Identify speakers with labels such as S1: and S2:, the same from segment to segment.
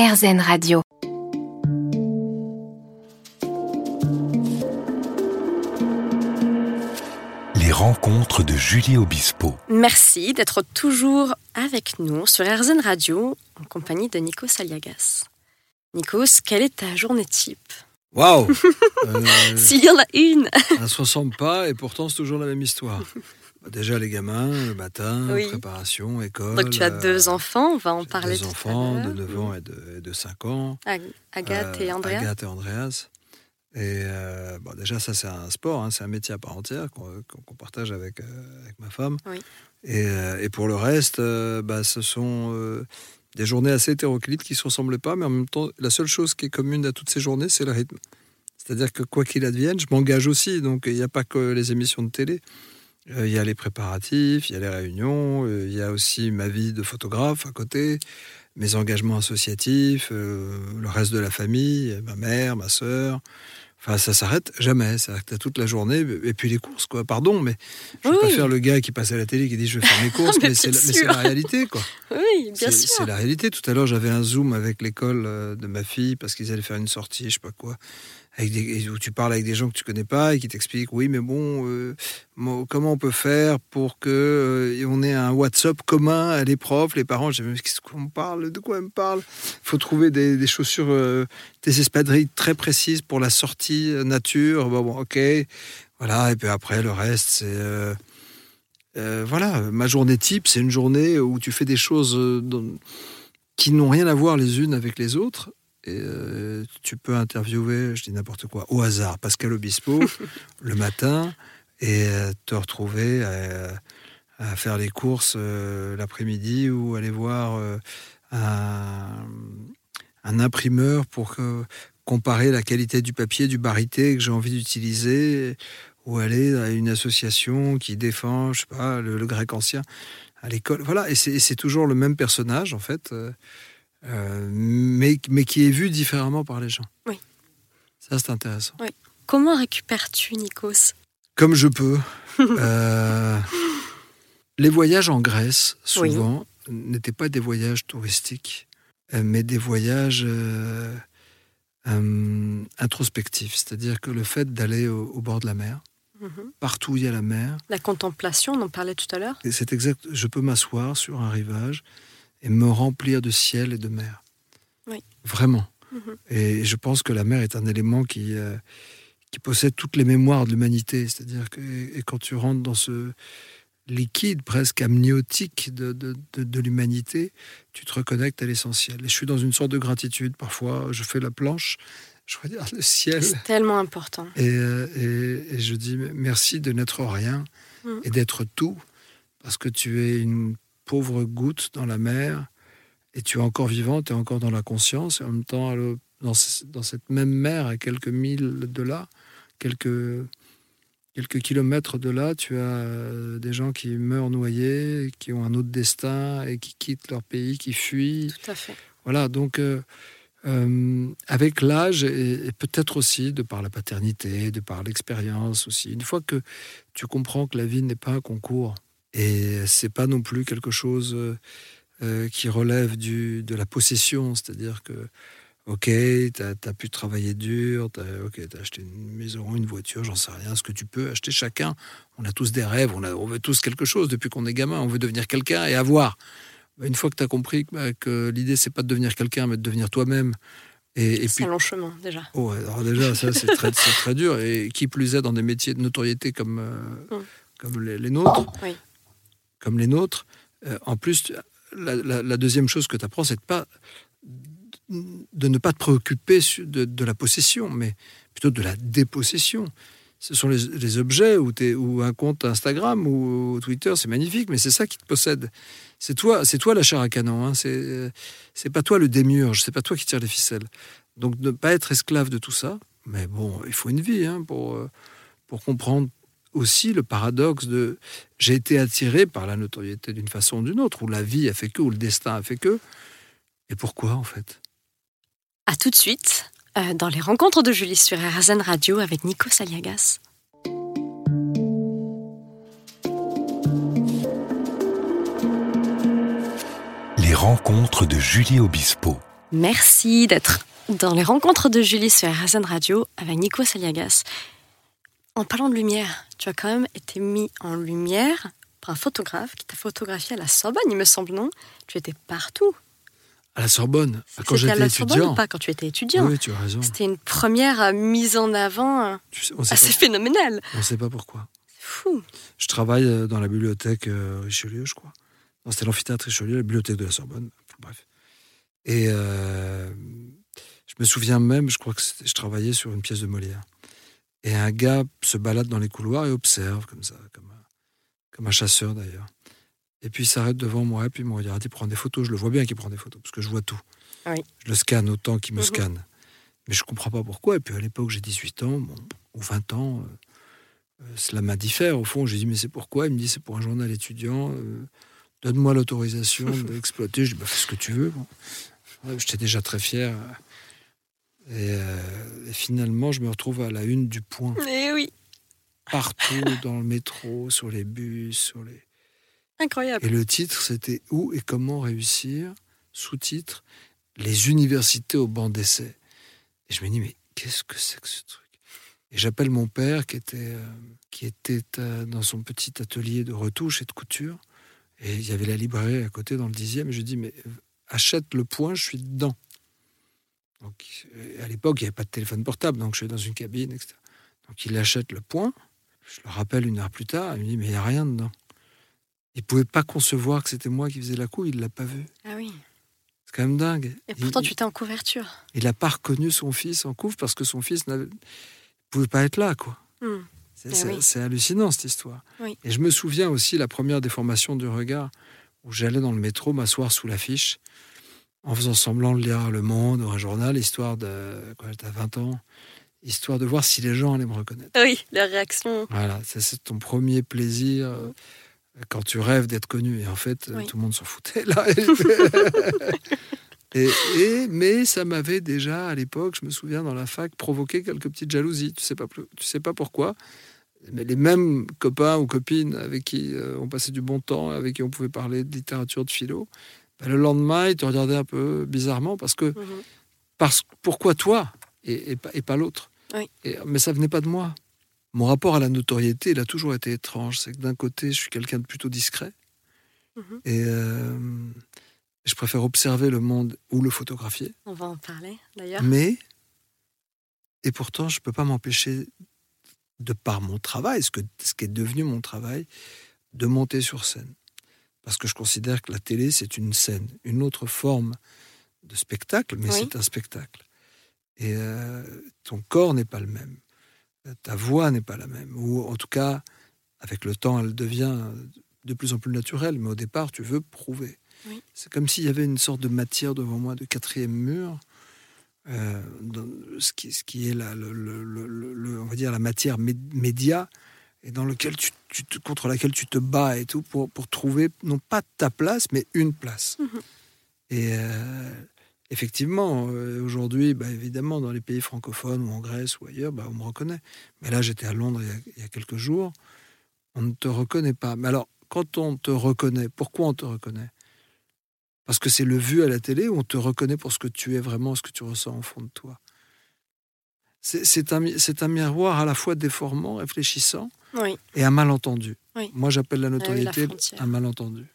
S1: RZN Radio.
S2: Les rencontres de Julie Obispo.
S3: Merci d'être toujours avec nous sur RZN Radio en compagnie de Nikos Aliagas. Nikos, quelle est ta journée type?
S4: Waouh euh,
S3: S'il y en a une
S4: Ça se ressemble pas et pourtant c'est toujours la même histoire. Bah, Déjà les gamins, le matin,
S3: Oui.
S4: préparation, école.
S3: Donc tu as
S4: euh,
S3: deux enfants, on va en parler
S4: Deux
S3: tout
S4: enfants
S3: à
S4: de 9 ans et de, et de 5 ans.
S3: Ag- Agathe et
S4: Euh,
S3: Andrea.
S4: Agathe et Andreas. Et euh, bon, déjà, ça, c'est un sport, hein, c'est un métier à part entière qu'on partage avec, euh, avec ma femme.
S3: Oui.
S4: Et, euh, et pour le reste, bah, ce sont des journées assez hétéroclites qui ne se ressemblent pas, mais en même temps, la seule chose qui est commune à toutes ces journées, c'est le rythme. C'est-à-dire que quoi qu'il advienne, je m'engage aussi. Donc, il n'y a pas que les émissions de télé. Euh, Il y a les préparatifs, il y a les réunions, euh, il y a aussi ma vie de photographe à côté, mes engagements associatifs, euh, le reste de la famille, ma mère, ma sœur. Enfin, ça s'arrête jamais. Ça tu toute la journée. Et puis les courses, quoi. Pardon, mais je ne veux pas faire le gars qui passe à la télé qui dit je vais faire mes courses,
S3: Mais
S4: mais, c'est la, la réalité, quoi.
S3: Oui, bien sûr.
S4: c'est la réalité. Tout à l'heure, j'avais un zoom avec l'école de ma fille parce qu'ils allaient faire une sortie, je sais pas quoi, où tu parles avec des gens que tu connais pas et qui t'expliquent, oui, mais bon, euh, comment on peut faire pour que euh, on ait un WhatsApp commun, les profs, les parents? J'ai qu'est-ce qu'on parle? De quoi elle me parle faut trouver des, chaussures, euh, des espadrilles très précises pour la sortie nature. Bon, ok, voilà. Et puis après, le reste, c'est voilà, ma journée type, c'est une journée où tu fais des choses qui n'ont rien à voir les unes avec les autres. Euh, tu peux interviewer, je dis n'importe quoi, au hasard, Pascal Obispo le matin et euh, te retrouver à, à faire les courses euh, l'après-midi ou aller voir euh, un, un imprimeur pour comparer la qualité du papier, du barité que j'ai envie d'utiliser ou aller à une association qui défend, je sais pas, le, le grec ancien à l'école. Voilà, et c'est toujours le même personnage, en fait, euh, mais, mais qui est vu différemment par les gens.
S3: Oui.
S4: Ça, c'est intéressant.
S3: Comment récupères-tu, Nikos?
S4: Comme je peux. Euh, les voyages en Grèce,
S3: Oui.
S4: souvent, n'étaient pas des voyages touristiques, euh, mais des voyages euh, euh, introspectifs. C'est-à-dire que le fait d'aller au- au bord de la mer,
S3: Mhm.
S4: partout où il y a la mer,
S3: La contemplation, on en parlait tout à l'heure.
S4: C'est exact. Je peux m'asseoir sur un rivage et me remplir de ciel et de mer.
S3: Oui.
S4: Vraiment.
S3: Mhm.
S4: Et je pense que la mer est un élément qui, euh, qui possède toutes les mémoires de l'humanité. C'est-à-dire que et quand tu rentres dans ce liquide presque amniotique de, de, de- de l'humanité, tu te reconnectes à l'essentiel. Et je suis dans une sorte de gratitude. Parfois, je fais la planche, je regarde le ciel.
S3: C'est tellement important.
S4: Et, euh, et- et je dis merci de n'être rien
S3: Mhm.
S4: et d'être tout, parce que tu es une pauvre goutte dans la mer et tu es encore vivant, tu es encore dans la conscience, et en même temps, dans, ce- dans cette même mer, à quelques milles de là, quelques, quelques kilomètres de là, tu as euh, des gens qui meurent noyés, qui ont un autre destin et qui quittent leur pays, qui fuient.
S3: Tout à fait.
S4: Voilà, donc euh, euh, avec l'âge et, et peut-être aussi de par la paternité, de par l'expérience aussi, une fois que tu comprends que la vie n'est pas un concours et c'est pas non plus quelque chose euh, euh, qui relève du, de la possession, c'est-à-dire que Ok, tu as, pu travailler dur, tu as, acheté une maison, une voiture, j'en sais rien, ce que tu peux acheter chacun. On a tous des rêves, on, a, on veut tous quelque chose depuis qu'on est gamin, on veut devenir quelqu'un et avoir. Une fois que tu as compris que, bah, que l'idée, c'est pas de devenir quelqu'un, mais de devenir toi-même. Et, et
S3: C'est un long chemin, déjà.
S4: oh, alors déjà, ça, c'est très, dur. Et qui plus est dans des métiers de notoriété comme, euh,
S3: Mm.
S4: comme les, les nôtres,
S3: Oui.
S4: Comme les nôtres, euh, en plus, la, deuxième chose que tu apprends, c'est de, pas, de ne pas te préoccuper de, la possession, mais plutôt de la dépossession. Ce sont les, objets ou, ou un compte Instagram ou Twitter, c'est magnifique, mais c'est ça qui te possède. C'est toi, c'est toi la chair à canon. Hein. C'est, c'est pas toi le démiurge, c'est pas toi qui tire les ficelles. Donc ne pas être esclave de tout ça. Mais bon, il faut une vie hein, pour, euh, pour comprendre aussi le paradoxe de j'ai été attiré par la notoriété d'une façon ou d'une autre, ou la vie a fait que, ou le destin a fait que. Et pourquoi en fait?
S3: À tout de suite euh, dans les rencontres de Julie sur RZN Radio avec Nikos Aliagas.
S2: Les rencontres de Julie Obispo.
S3: Merci d'être dans les rencontres de Julie sur RZN Radio avec Nico Saliagas. En parlant de lumière, tu as quand même été mis en lumière par un photographe qui t'a photographié à la Sorbonne, il me semble, non? Tu étais partout.
S4: À la Sorbonne? Quand
S3: C'était à
S4: j'étais
S3: la Sorbonne
S4: étudiant
S3: ou pas quand tu étais étudiant?
S4: Oui, tu as raison.
S3: C'était une première euh, mise en avant euh,
S4: Tu sais,
S3: assez phénoménale.
S4: on sait pas pourquoi.
S3: C'est fou.
S4: Je travaille euh, dans la bibliothèque Richelieu, je crois. Non, c'était l'amphithéâtre Richelieu, la bibliothèque de la Sorbonne. Bref. Et euh, je me souviens même, je crois que je travaillais sur une pièce de Molière. Et un gars se balade dans les couloirs et observe, comme ça, comme un, comme un chasseur d'ailleurs. Et puis il s'arrête devant moi, et puis il me regarde, il prend des photos. Je le vois bien qu'il prend des photos, parce que je vois tout.
S3: Oui.
S4: Je le scanne autant qu'il me
S3: Mhm.
S4: scanne. Mais je comprends pas pourquoi. Et puis à l'époque, j'ai 18 ans, bon, ou 20 ans. euh, euh, cela m'a diffère. Au fond, j'ai dit, mais c'est pourquoi? Il me dit, c'est pour un journal étudiant. euh, Donne-moi l'autorisation d'exploiter. Je dis, bah, fais ce que tu veux. Bon. J'étais déjà très fier. Et, euh, et finalement, je me retrouve à la une du point,
S3: Eh oui,
S4: partout, dans le métro, sur les bus, sur les.
S3: incroyable.
S4: Et le titre, c'était Où et comment réussir? Sous-titre Les universités au banc d'essai. Et je me dis, mais qu'est-ce que c'est que ce truc? Et j'appelle mon père qui était, euh, qui était euh, dans son petit atelier de retouche et de couture. Et il y avait la librairie à côté dans le dixième. Et je lui dis, mais achète le point, je suis dedans. Donc, euh, à l'époque, il n'y avait pas de téléphone portable, donc je suis dans une cabine, etc. Donc il achète le point. Je le rappelle une heure plus tard. Il me dit, mais il n'y a rien dedans. Il pouvait pas concevoir que c'était moi qui faisais la coupe, il l'a pas vu.
S3: Ah oui.
S4: C'est quand même dingue.
S3: Et pourtant,
S4: il,
S3: tu étais en couverture.
S4: il a pas reconnu son fils en couve parce que son fils ne pouvait pas être là, quoi.
S3: Hmm.
S4: C'est
S3: Eh
S4: c'est-
S3: oui.
S4: hallucinant cette histoire.
S3: Oui.
S4: Et je me souviens aussi la première déformation du regard où j'allais dans le métro m'asseoir sous l'affiche en faisant semblant de lire Le Monde ou un journal, histoire de. Quoi, t'as 20 ans, histoire de voir si les gens allaient me reconnaître.
S3: Oui, la réaction.
S4: Voilà, c'est ton premier plaisir euh, quand tu rêves d'être connu. Et en fait, euh,
S3: Oui.
S4: tout le monde s'en foutait là. et, et- mais ça m'avait déjà, à l'époque, je me souviens, dans la fac, provoqué quelques petites jalousies. Tu sais pas, tu sais pas pourquoi. Mais les mêmes copains ou copines avec qui euh, on passait du bon temps, avec qui on pouvait parler de littérature, de philo, ben, le lendemain, ils te regardaient un peu bizarrement parce que
S3: Mhm.
S4: parce, pourquoi toi et, et pas, et pas l'autre
S3: Oui.
S4: Mais ça venait pas de moi. Mon rapport à la notoriété, il a toujours été étrange. C'est que d'un côté, je suis quelqu'un de plutôt discret.
S3: Mhm.
S4: Et euh, je préfère observer le monde ou le photographier.
S3: On va en parler d'ailleurs.
S4: Mais, et pourtant, je ne peux pas m'empêcher, de par mon travail, ce, que, ce qui est devenu mon travail, de monter sur scène. Parce que je considère que la télé, c'est une scène, une autre forme de spectacle, mais
S3: Oui.
S4: c'est un spectacle. Et euh, ton corps n'est pas le même. Euh, Ta voix n'est pas la même. Ou en tout cas, avec le temps, elle devient de plus en plus naturelle. Mais au départ, tu veux prouver.
S3: Oui.
S4: C'est comme s'il y avait une sorte de matière devant moi, de quatrième mur, euh, ce, qui, ce qui est la, le, le- le- le- le- on va dire la matière mé- média, et dans lequel tu, tu te- contre laquelle tu te bats et tout pour, pour trouver non pas ta place, mais une place.
S3: Mhm.
S4: Et euh, effectivement, euh, aujourd'hui, bah, évidemment, dans les pays francophones ou en Grèce ou ailleurs, bah, on me reconnaît. Mais là, j'étais à Londres il y, a, il y a quelques jours, on ne te reconnaît pas. Mais alors, quand on te reconnaît, pourquoi on te reconnaît? Parce que c'est le vu à la télé où on te reconnaît pour ce que tu es vraiment, ce que tu ressens au fond de toi? C'est un, miroir à la fois déformant, réfléchissant
S3: Oui,
S4: et un malentendu.
S3: Oui.
S4: Moi, j'appelle la
S3: la
S4: notoriété un malentendu.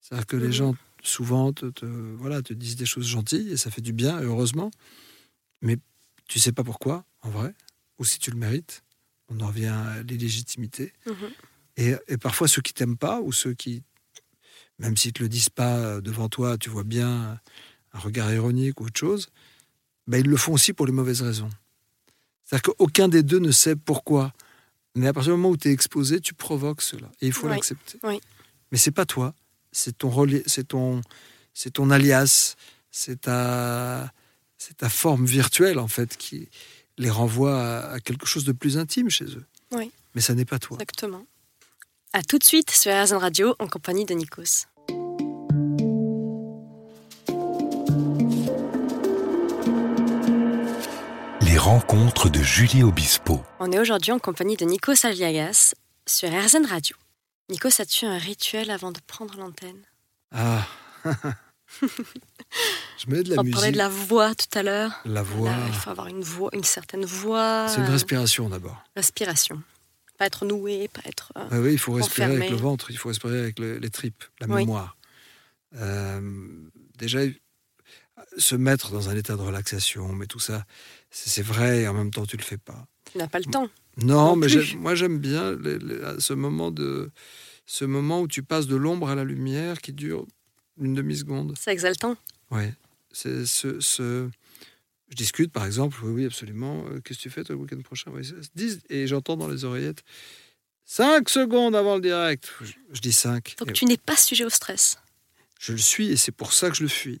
S4: C'est-à-dire que les
S3: Mhm.
S4: gens, souvent, te, te- voilà, te disent des choses gentilles et ça fait du bien, heureusement. Mais tu sais pas pourquoi, en vrai, ou si tu le mérites. On en revient à l'illégitimité.
S3: Mhm.
S4: Et, et parfois, ceux qui t'aiment pas, ou ceux qui, même s'ils te le disent pas devant toi, tu vois bien un regard ironique ou autre chose, ben, ils le font aussi pour les mauvaises raisons. C'est-à-dire qu'aucun des deux ne sait pourquoi. Mais à partir du moment où tu es exposé, tu provoques cela. Et il faut
S3: Oui,
S4: l'accepter.
S3: oui.
S4: Mais c'est pas toi. C'est ton, c'est ton, c'est ton alias. C'est ta, c'est ta forme virtuelle, en fait, qui les renvoie à, à quelque chose de plus intime chez eux.
S3: Oui.
S4: Mais ça n'est pas toi.
S3: exactement. À tout de suite sur RZN Radio en compagnie de Nikos.
S2: Les rencontres de Julie Obispo.
S3: On est aujourd'hui en compagnie de Nikos Aliagas sur RZN Radio. Nikos, as-tu un rituel avant de prendre l'antenne
S4: Ah, je mets de la
S3: On
S4: musique.
S3: parlait de la voix tout à l'heure.
S4: La voix.
S3: Là, il faut avoir une voix, une certaine voix.
S4: C'est une respiration d'abord.
S3: respiration. Pas être noué, pas être. euh,
S4: Ah oui, il faut respirer avec le ventre, il faut respirer avec le- les tripes, la
S3: Oui.
S4: mémoire. Euh, déjà, se mettre dans un état de relaxation, mais tout ça, c'est vrai, et en même temps, tu le fais pas.
S3: tu n'as pas le temps.
S4: Non,
S3: Non
S4: mais moi, j'aime bien les- les- ce, moment de, ce moment où tu passes de l'ombre à la lumière qui dure une demi-seconde.
S3: C'est exaltant.
S4: Ouais. C'est ce, ce- Je discute, par exemple, oui, oui, absolument. euh, Qu'est-ce que tu fais toi, le week-end prochain? Oui, Et j'entends dans les oreillettes 5 secondes avant le direct. Je, je dis 5.
S3: Donc tu n'es pas sujet au stress.
S4: Je le suis et c'est pour ça que je le fuis.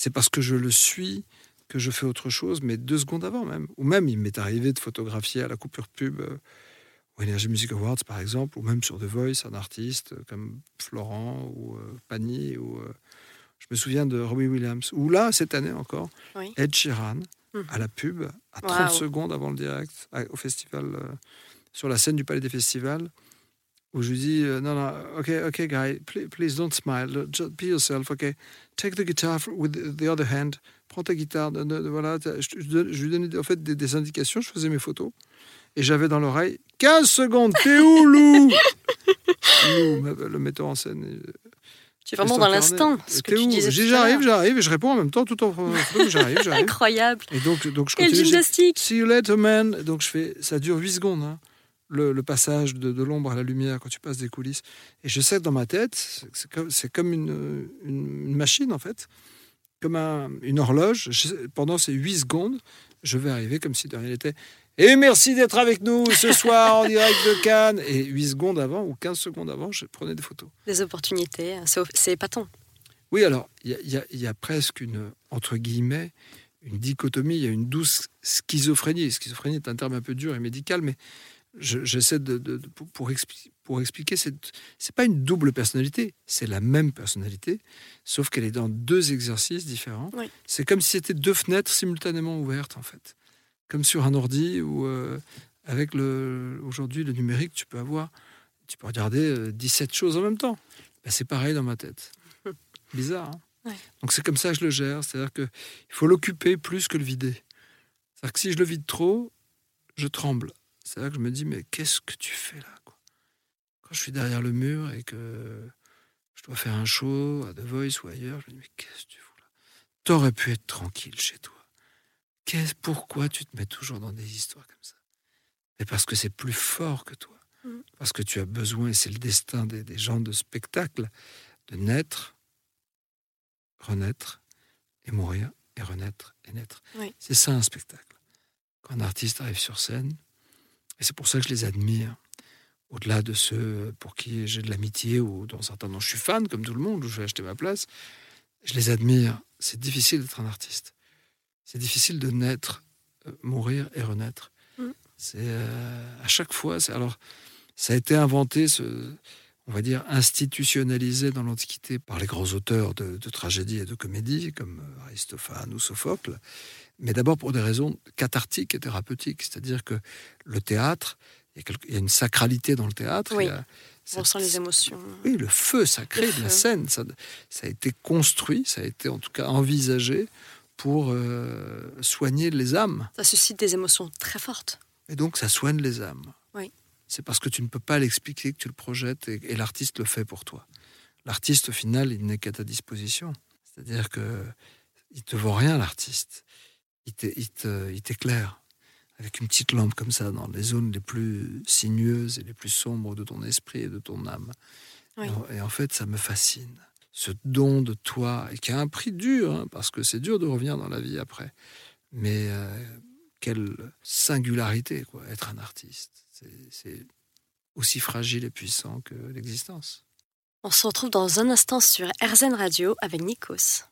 S4: C'est parce que je le suis que je fais autre chose, mais deux secondes avant même. Ou même, il m'est arrivé de photographier à la coupure pub euh, au Energy Music Awards, par exemple, ou même sur The Voice, un artiste euh, comme Florent ou euh, Pani, ou euh, je me souviens de Robbie Williams. Ou là, cette année encore,
S3: Oui.
S4: Ed Sheeran,
S3: Mhm.
S4: à la pub, à 30
S3: Waouh.
S4: secondes avant le direct, au festival, sur la scène du Palais des Festivals, où je lui dis euh, non, non, ok, ok, guy, please, please don't smile, just be yourself, ok. Take the guitar with the the other hand. Prends ta guitare, voilà. Je, je donne- je lui donnais en fait des, des indications, je faisais mes photos. Et j'avais dans l'oreille 15 secondes, t'es où, Lou? Lou, le metteur en scène. euh,
S3: Tu es vraiment dans l'instant. Ce que tu disais.
S4: J'arrive, j'arrive, et je réponds en même temps tout en j'arrive, j'arrive.
S3: Incroyable.
S4: Et donc, donc je
S3: Quelle
S4: continue. j'ai-
S3: gymnastique.
S4: See you later, man. Donc je fais, ça dure 8 secondes, hein, le, le passage de, de l'ombre à la lumière quand tu passes des coulisses. Et je sais que dans ma tête, c'est- comme, une, une- une machine en fait, comme un- une horloge. Je pendant ces 8 secondes, je vais arriver comme si de rien n'était. Et merci d'être avec nous ce soir en direct de Cannes. Et 8 secondes avant ou 15 secondes avant, je prenais des photos.
S3: Des opportunités. C'est c'est épatant.
S4: Oui, alors, il y y a presque une, entre guillemets, une dichotomie, il y a une douce schizophrénie. Schizophrénie est un terme un peu dur et médical, mais je- j'essaie de, de- de- pour, expli- pour expliquer, c'est pas une double personnalité, c'est la même personnalité, sauf qu'elle est dans deux exercices différents.
S3: Oui.
S4: C'est comme si c'était deux fenêtres simultanément ouvertes, en fait. Comme sur un ordi où, euh, avec le, aujourd'hui le numérique, tu peux avoir, tu peux regarder euh, 17 choses en même temps. Ben, c'est pareil dans ma tête. Bizarre. hein
S3: Ouais.
S4: Donc c'est comme ça que je le gère. C'est-à-dire qu'il faut l'occuper plus que le vider. C'est-à-dire que si je le vide trop, je tremble. C'est-à-dire que je me dis, mais qu'est-ce que tu fais là quoi? Quand je suis derrière le mur et que je dois faire un show à The Voice ou ailleurs, je me dis, mais qu'est-ce que tu fous là? T'aurais pu être tranquille chez toi. Qu'est-ce, pourquoi tu te mets toujours dans des histoires comme ça? Mais parce que c'est plus fort que toi.
S3: Mhm.
S4: Parce que tu as besoin, et c'est le destin des, des gens de spectacle, de naître, renaître et mourir et renaître et naître.
S3: Oui.
S4: C'est ça un spectacle. Quand un artiste arrive sur scène, et c'est pour ça que je les admire, au-delà de ceux pour qui j'ai de l'amitié ou dont certains dont je suis fan, comme tout le monde, où je vais acheter ma place, je les admire. C'est difficile d'être un artiste. C'est difficile de naître, euh, mourir et renaître.
S3: Mm.
S4: C'est euh, à chaque fois. Alors, ça a été inventé, ce, on va dire, institutionnalisé dans l'Antiquité par les grands auteurs de, de tragédie et de comédie, comme euh, Aristophane ou Sophocle, mais d'abord pour des raisons cathartiques et thérapeutiques. C'est-à-dire que le théâtre, il y, a quelque- il y a une sacralité dans le théâtre.
S3: Oui.
S4: il y a
S3: On ressent les émotions.
S4: oui, le feu sacré
S3: Le
S4: de la scène, ça, ça a été construit, ça a été en tout cas envisagé pour euh, soigner les âmes.
S3: Ça suscite des émotions très fortes.
S4: Et donc, ça soigne les âmes.
S3: Oui.
S4: C'est parce que tu ne peux pas l'expliquer que tu le projettes et, et l'artiste le fait pour toi. L'artiste, au final, il n'est qu'à ta disposition. C'est-à-dire que il te vaut rien, l'artiste. Il t'éclaire avec une petite lampe comme ça dans les zones les plus sinueuses et les plus sombres de ton esprit et de ton âme.
S3: Oui.
S4: Et, en, fait, ça me fascine. Ce don de toi, et qui a un prix dur, hein, parce que c'est dur de revenir dans la vie après. Mais euh, quelle singularité, quoi, être un artiste. C'est- C'est aussi fragile et puissant que l'existence.
S3: On se retrouve dans un instant sur RZN Radio avec Nikos.